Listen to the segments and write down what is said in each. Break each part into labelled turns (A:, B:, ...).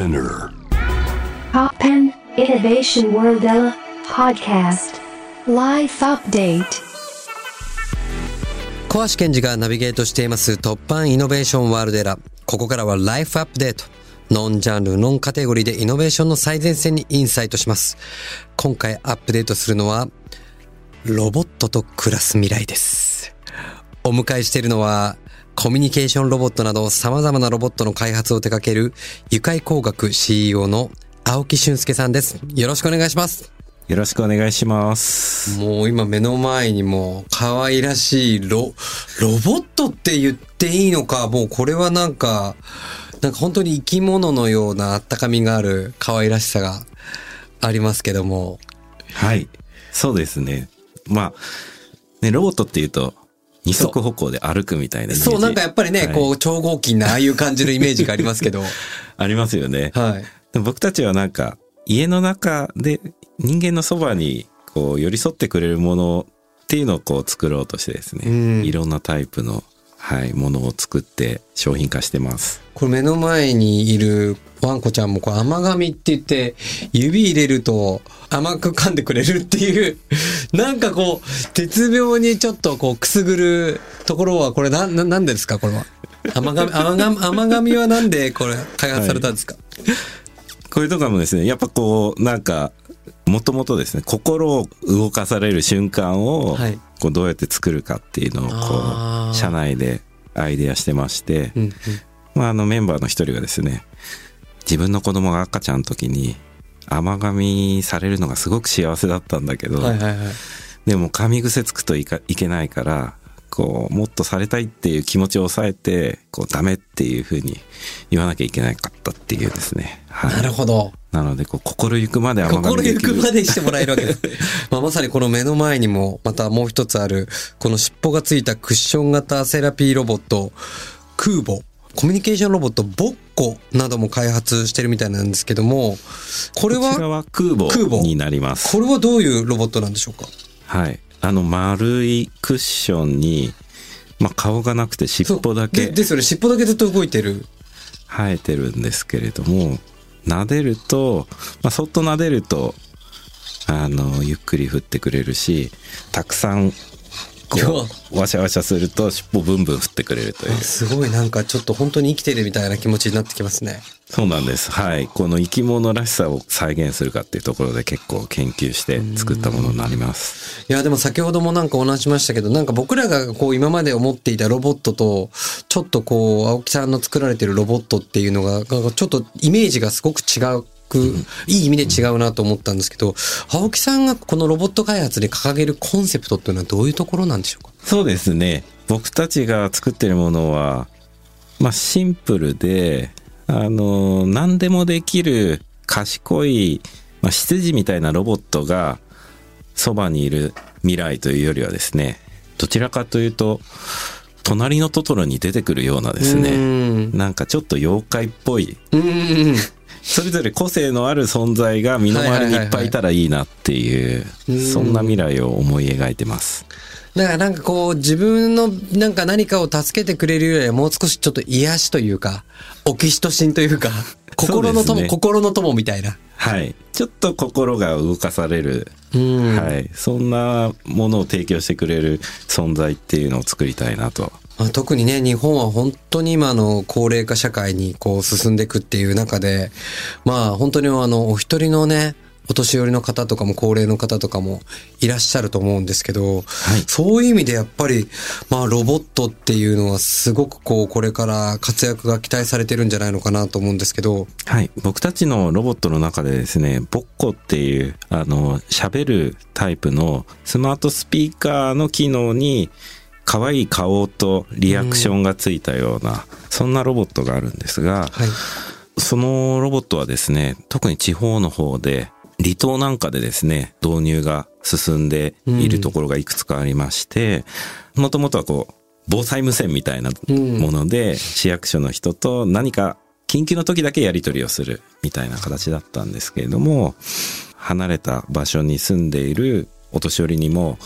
A: Spinner.
B: Innovation World podcast. Life update.
C: 小橋健二がナビゲートしています突破イノベーションワールドエラー。ここからはライフアップデート。ノンジャンル、ノンカテゴリーでイノベーションの最前線にインサイトします。今回アップデートするのは、ロボットと暮らす未来です。お迎えしているのは、コミュニケーションロボットなど様々なロボットの開発を手掛ける、愉快工学 CEO の青木俊介さんです。よろしくお願いします。
D: よろしくお願いします。
C: もう今目の前にも可愛らしいロ、ロボットって言っていいのか、もうこれはなんか、なんか本当に生き物のようなあったかみがある可愛らしさがありますけども。
D: はい。そうですね。まあ、ね、ロボットっていうと、二足歩行で歩くみたいな
C: そう、なんかやっぱりね、
D: はい
C: こう超合金なああいう感じのイメージがありますけど。
D: ありますよね。
C: はい。
D: でも僕たちはなんか、家の中で人間のそばにこう寄り添ってくれるものっていうのをこう作ろうとしてですね、
C: うん
D: いろんなタイプの、はい、ものを作って商品化してます。
C: これ目の前にいるワンコちゃんもこう甘噛みって言って指入れると甘く噛んでくれるっていう なんかこう絶妙にちょっとこうくすぐるところはこれな、な、なんでですかこれは？甘噛み、甘噛み、甘噛みはなんでこれ開発されたんですか、
D: これとかもですね、やっぱこう、なんか、もともとですね、心を動かされる瞬間を
C: はい、
D: こうどうやって作るかっていうのを、こう、社内でアイデアしてまして、
C: うんうん。
D: まあ、あのメンバーの一人がですね、自分の子供が赤ちゃんの時に、甘噛みされるのがすごく幸せだったんだけど、
C: はいはいはい。
D: でも噛み癖つくといかいけないから、こう、もっとされたいっていう気持ちを抑えて、こう、ダメっていうふうに言わなきゃいけなかったっていうですね。はい。
C: なるほど。
D: なので、こう、心ゆくまで甘噛
C: 心ゆ。くまでしてもらえるわけです。まあ、まさにこの目の前にも、またもう一つある、この尻尾がついたクッション型セラピーロボット、空母、コミュニケーションロボット、ボッコなども開発してるみたいなんですけども、これは、
D: こちらは空母になります。
C: これはどういうロボットなんでしょうか？
D: はい。あの、丸いクッションに、まあ、顔がなくて尻尾だけ
C: でですよね、尻尾だけずっと動いてる。
D: 生えてるんですけれども、撫でると、まあ、そっと撫でると、あの、ゆっくり振ってくれるし、たくさん、こう、ワシャワシャすると尻尾ブンブン振ってくれるという。
C: すごいなんかちょっと本当に生きてるみたいな気持ちになってきますね。
D: そうなんです。はい。この生き物らしさを再現するかっていうところで結構研究して作ったものになります。
C: いや、でも先ほどもなんかお話しましたけど、なんか僕らがこう今まで思っていたロボットと、ちょっとこう、青木さんの作られてるロボットっていうのが、ちょっとイメージがすごく違う。いい意味で違うなと思ったんですけど、青木さんがこのロボット開発で掲げるコンセプトっていうのはどういうところなんでしょうか？
D: そうですね。僕たちが作ってるものは、まあシンプルで、あの、何でもできる賢い、まあ、羊みたいなロボットがそばにいる未来というよりはですね、どちらかというと、隣のトトロに出てくるようなです
C: う
D: ね、
C: ん。
D: なんかちょっと妖怪っぽい、
C: うん。
D: それぞれ個性のある存在が身の回りにいっぱいいたらいいなっていう
C: うん、
D: そんな未来を思い描いてます。
C: だからなんかこう自分のなんか何かを助けてくれるよりはもう少しちょっと癒しというか、オキシトシンというか、心の友、
D: ね
C: 心の友みたいな。
D: はい。ちょっと心が動かされる、
C: うん。
D: はい。そんなものを提供してくれる存在っていうのを作りたいなと。
C: まあ特にね、日本は本当に今の高齢化社会にこう進んでいくっていう中で、まあ本当にあの、お一人のね、お年寄りの方とかも高齢の方とかもいらっしゃると思うんですけど、
D: はい
C: そういう意味でやっぱり、まあロボットっていうのはすごくこうこれから活躍が期待されてるんじゃないのかなと思うんですけど、
D: はい。僕たちのロボットの中でですね、ボッコっていう、あの、喋るタイプのスマートスピーカーの機能に、可愛い顔とリアクションがついたような、そんなロボットがあるんですが、
C: はい。
D: そのロボットはですね、特に地方の方で、離島なんかでですね、導入が進んでいるところがいくつかありまして、もともとはこう、防災無線みたいなもので、市役所の人と何か緊急の時だけやり取りをするみたいな形だったんですけれども、離れた場所に住んでいるお年寄りにも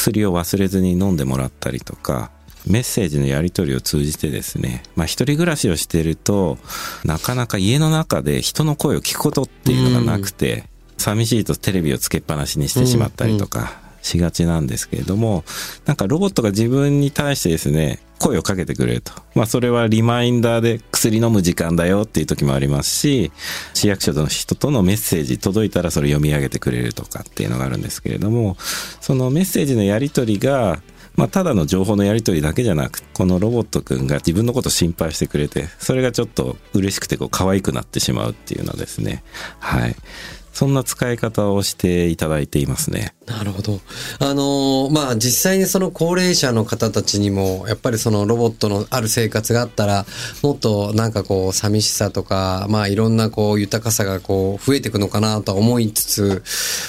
D: 薬を忘れずに飲んでもらったりとか、メッセージのやり取りを通じてですね、まあ一人暮らしをしてると、なかなか家の中で人の声を聞くことっていうのがなくて、寂しいとテレビをつけっぱなしにしてしまったりとかしがちなんですけれども、なんかロボットが自分に対してですね、声をかけてくれると。まあそれはリマインダーで薬飲む時間だよっていう時もありますし、市役所の人とのメッセージ届いたらそれ読み上げてくれるとかっていうのがあるんですけれども、そのメッセージのやり取りが、まあ、ただの情報のやり取りだけじゃなく、このロボットくんが自分のことを心配してくれて、それがちょっと嬉しくてこう可愛くなってしまうっていうのですね。はい。そんな使い方をしていただいていますね。
C: なるほど。あのー、まあ、実際にその高齢者の方たちにも、やっぱりそのロボットのある生活があったら、もっとなんかこう、寂しさとか、まあ、いろんなこう、豊かさがこう、増えていくのかなと思いつつ、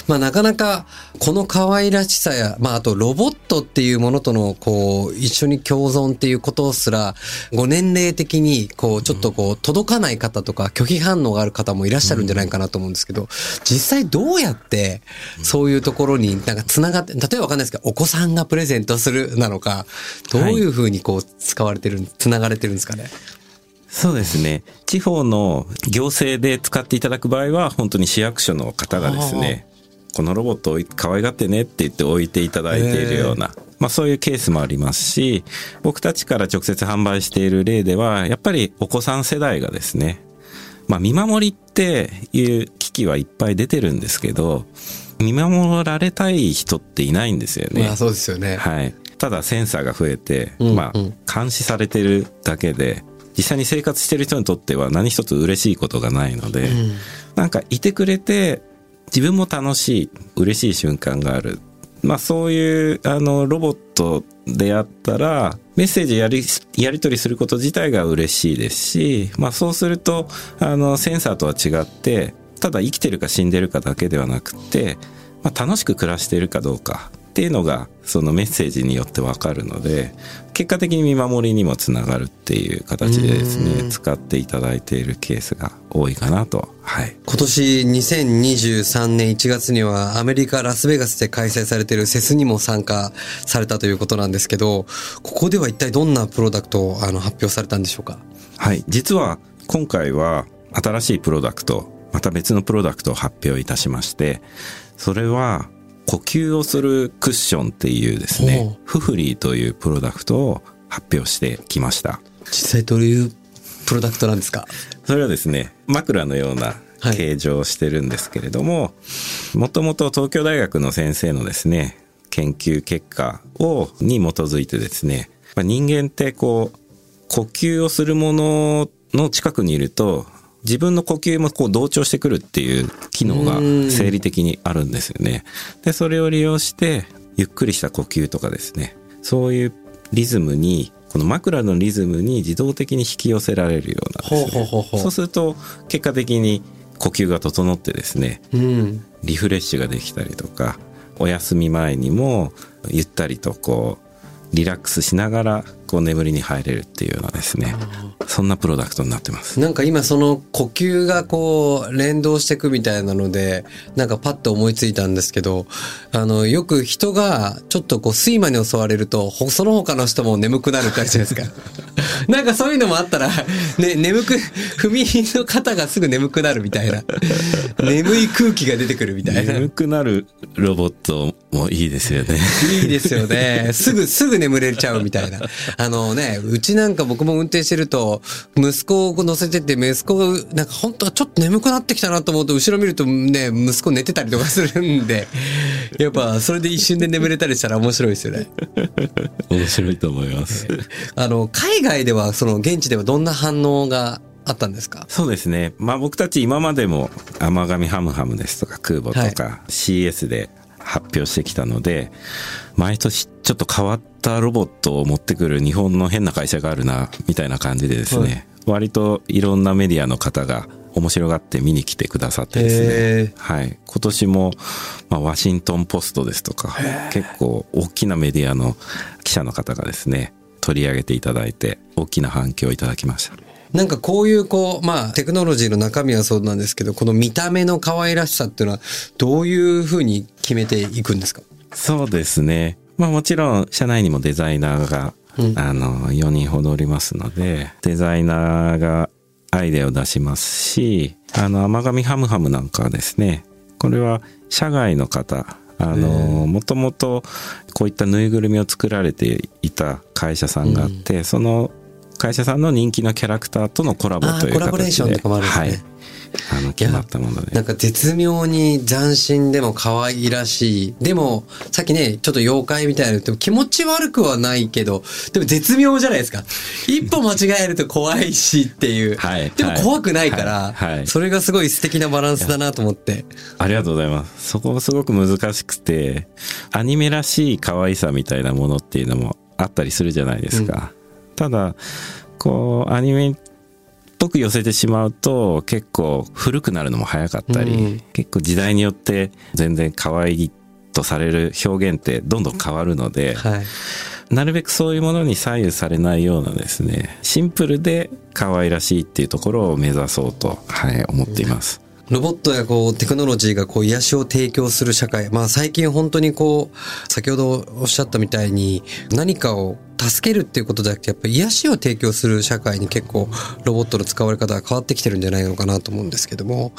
C: まあ、なかなか、この可愛らしさや、まあ、あとロボットっていうものとの、こう、一緒に共存っていうことすら、ご年齢的に、こう、ちょっとこう、届かない方とか、拒否反応がある方もいらっしゃるんじゃないかなと思うんですけど、実際どうやって、そういうところになんか繋がって、例えばわかんないですけど、お子さんがプレゼントするなのか、どういうふうにこう使われてる、繋がれてるんですかね？
D: そうですね。地方の行政で使っていただく場合は、本当に市役所の方がですね、このロボットを可愛がってねって言って置いていただいているような、まあそういうケースもありますし、僕たちから直接販売している例では、やっぱりお子さん世代がですね、まあ見守りっていう機器はいっぱい出てるんですけど、見守られたい人っていないんですよね。
C: まあそうですよね。
D: はい。ただセンサーが増えて、うんうん、まあ監視されてるだけで、実際に生活してる人にとっては何一つ嬉しいことがないので、うん、なんかいてくれて自分も楽しい、嬉しい瞬間がある。まあそういうあのロボットであったらメッセージやり、やり取りすること自体が嬉しいですし、まあそうするとあのセンサーとは違ってただ生きてるか死んでるかだけではなくて、まあ、楽しく暮らしているかどうかっていうのがそのメッセージによってわかるので結果的に見守りにもつながるっていう形でですね使っていただいているケースが多いかなと、はい、
C: 今年2023年1月にはアメリカ・ラスベガスで開催されているセスにも参加されたということなんですけどここでは一体どんなプロダクトをあの発表されたんでしょうか？
D: はい。実は今回は新しいプロダクトまた別のプロダクトを発表いたしまして、それは呼吸をするクッションっていうですね、フフリーというプロダクトを発表してきました。
C: 実際どういうプロダクトなんですか？
D: それはですね、枕のような形状をしてるんですけれども、もともと東京大学の先生のですね、研究結果を、に基づいてですね、人間ってこう、呼吸をするものの近くにいると、自分の呼吸もこう同調してくるっていう機能が生理的にあるんですよね。で、それを利用して、ゆっくりした呼吸とかですね、そういうリズムに、この枕のリズムに自動的に引き寄せられるようなですね。ほうほうほうそうすると、結果的に呼吸が整ってですね、うん、リフレッシュができたりとか、お休み前にもゆったりとこうリラックスしながらこう眠りに入れるっていうようなですねそんなプロダクトになってます。
C: なんか今その呼吸がこう連動していくみたいなのでなんかパッと思いついたんですけどあのよく人がちょっとこう睡魔に襲われるとその他の人も眠くなるってあるじゃないですか。なんかそういうのもあったら、ね、眠く踏みの方がすぐ眠くなるみたいな。眠い空気が出てくるみたいな。
D: 眠くなるロボットもいいですよね。
C: いいですよね。すぐすぐ眠れちゃうみたいなあのね、うちなんか僕も運転してると、息子を乗せてて、息子が、なんか本当はちょっと眠くなってきたなと思うと、後ろ見るとね、息子寝てたりとかするんで、やっぱそれで一瞬で眠れたりしたら面白いですよね。
D: 面白いと思います。
C: あの、海外では、その現地ではどんな反応があったんですか？
D: そうですね。まあ僕たち今までも甘神ハムハムですとか空母とか CS で発表してきたので、毎年ちょっと変わったロボットを持ってくる日本の変な会社があるな、みたいな感じでですね、はい、割といろんなメディアの方が面白がって見に来てくださってですね。はい。今年も、まあ、ワシントンポストですとか、結構大きなメディアの記者の方がですね、取り上げていただいて、大きな反響をいただきました。
C: なんかこういうこう、まあテクノロジーの中身はそうなんですけど、この見た目の可愛らしさっていうのはどういうふうに決めていくんですか？
D: そうですね。まあもちろん社内にもデザイナーが
C: うん。
D: あの、4人ほどおりますので、デザイナーがアイデアを出しますし、あの、甘神ハムハムなんかはですね、これは社外の方、あの、もともとこういったぬいぐるみを作られていた会社さんがあって、その会社さんの人気のキャラクターとのコラボという
C: コラボレーションとかもあるんですね
D: はい。あの、決まったもので。
C: なんか絶妙に斬新でも可愛らしい。でも、さっきね、ちょっと妖怪みたいなの言っても気持ち悪くはないけど、でも絶妙じゃないですか。一歩間違えると怖いしっていう。
D: はい
C: でも怖くないから、
D: はいはい
C: それがすごい素敵なバランスだなと思って。
D: ありがとうございます。そこがすごく難しくて、アニメらしい可愛さみたいなものっていうのもあったりするじゃないですか。ただ、こう、アニメっぽく寄せてしまうと、結構古くなるのも早かったり、
C: うん
D: 結構時代によって全然可愛いとされる表現ってどんどん変わるので、
C: はい。
D: なるべくそういうものに左右されないようなですね、シンプルで可愛らしいっていうところを目指そうと、はい、思っています。
C: ロボットやこうテクノロジーがこう癒しを提供する社会。まあ最近本当にこう、先ほどおっしゃったみたいに何かを助けるっていうことじゃなくてやっぱ癒しを提供する社会に結構ロボットの使われ方が変わってきてるんじゃないのかなと思うんですけども、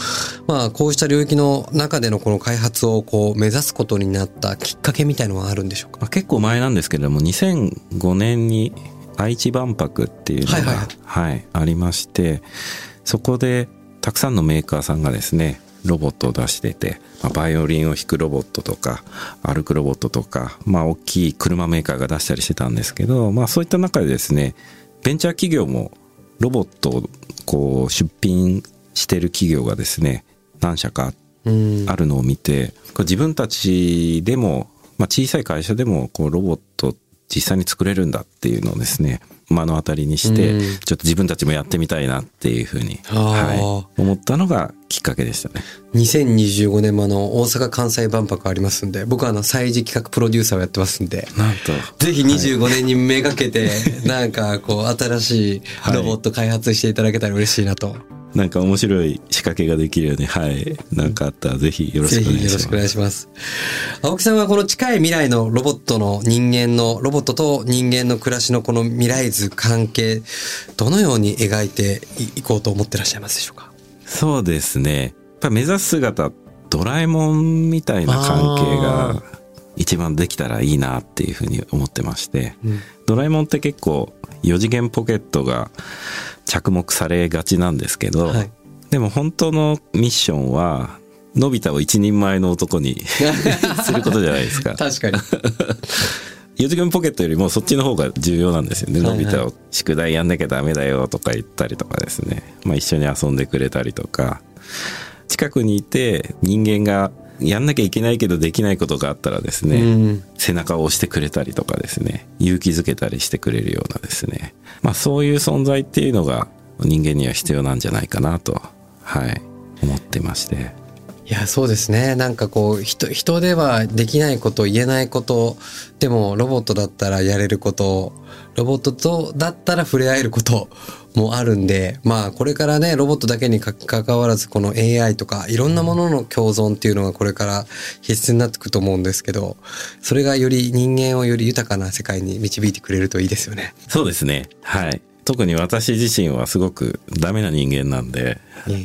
C: まあこうした領域の中でのこの開発をこう目指すことになったきっかけみたいのはあるんでしょうか？
D: まあ、結構前なんですけれども2005年に愛知万博っていうのが、
C: はい
D: は
C: はい。い
D: ありましてそこでたくさんのメーカーさんがですねロボットを出してて、まあ、バイオリンを弾くロボットとか歩くロボットとか、まあ、大きい車メーカーが出したりしてたんですけど、まあ、そういった中でですねベンチャー企業もロボットをこう出品してる企業がですね何社か
C: うん。
D: あるのを見て、これ自分たちでも、まあ、小さい会社でもこうロボット実際に作れるんだっていうのをですね目の当たりにして、
C: うん。
D: ちょっと自分たちもやってみたいなっていうふうに、はい、思ったのがきっかけでしたね。
C: 2025年もあの大阪・関西万博ありますんで、僕はあの祭事企画プロデューサーをやってますんで、
D: なんと。
C: ぜひ25年にめがけて、なんかこう新しいロボット開発していただけたら嬉しいなと。
D: なんか面白い仕掛けができるように、はい、なんかあったらぜひよろし
C: ぜ
D: くお願いします
C: ひよろしくお。願いします。青木さんはこの近い未来のロボットの人間の、ロボットと人間の暮らしのこの未来図関係、どのように描いていこうと思ってらっしゃいますでしょうか？
D: そうですね。やっぱ目指す姿、ドラえもんみたいな関係
C: あ
D: が一番できたらいいなっていうふうに思ってまして、
C: うん
D: ドラえもんって結構4次元ポケットが着目されがちなんですけど、
C: はい
D: でも本当のミッションは、のび太を一人前の男に することじゃないですか。
C: 確かに。
D: 4次元ポケットよりもそっちの方が重要なんですよね。のび太を宿題やんなきゃダメだよとか言ったりとかですね。まあ一緒に遊んでくれたりとか。近くにいて人間がやんなきゃいけないけどできないことがあったらですね、
C: うん
D: 背中を押してくれたりとかですね、勇気づけたりしてくれるようなですね。まあそういう存在っていうのが人間には必要なんじゃないかなと、はい、思ってまして。
C: いや、そうですね。なんかこう、人、人ではできないこと、言えないこと、でもロボットだったらやれること、ロボットとだったら触れ合えることもあるんで、まあこれからね、ロボットだけにか関わらず、この AI とかいろんなものの共存っていうのがこれから必須になってくると思うんですけど、それがより人間をより豊かな世界に導いてくれるといいですよね。
D: そうですね。はい。特に私自身はすごくダメな人間なんで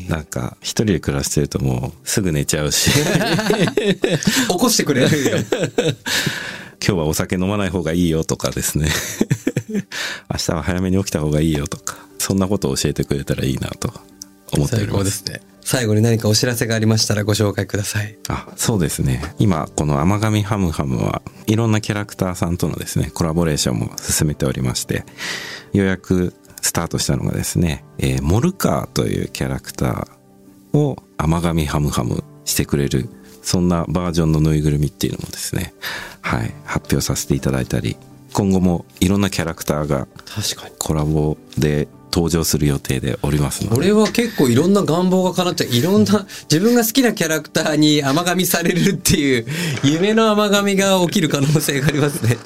D: なんか一人で暮らしてるともうすぐ寝ちゃうし、
C: 起こしてくれるよ。
D: 今日はお酒飲まない方がいいよとかですね。明日は早めに起きた方がいいよとか、そんなことを教えてくれたらいいなと思ってお
C: 最
D: りま。
C: すすね。最後に何かお知らせがありましたらご紹介ください。
D: あ、そうですね。今、この甘神ハムハムはいろんなキャラクターさんとのですね、コラボレーションも進めておりまして、ようやくスタートしたのがですね、えーモルカーというキャラクターを甘神ハムハムしてくれる、そんなバージョンのぬいぐるみっていうのもですね、はい、発表させていただいたり、今後もいろんなキャラクターが
C: 確かに。
D: コラボで登場する予定でおりますので、
C: これは結構いろんな願望が叶っていろんな 自分が好きなキャラクターに甘噛みされるっていう夢の甘噛みが起きる可能性がありますね。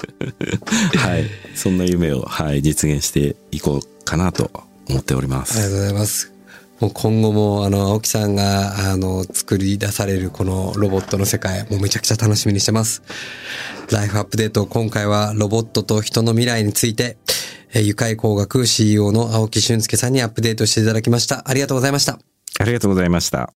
D: はい、そんな夢を、はい、実現していこうかなと思っております。
C: ありがとうございます。もう今後もあの、青木さんがあの、作り出されるこのロボットの世界、もうめちゃくちゃ楽しみにしてます。ライフアップデート、今回はロボットと人の未来について、ゆかい工学 CEO の青木俊介さんにアップデートしていただきました。ありがとうございました。
B: ありがとうございました。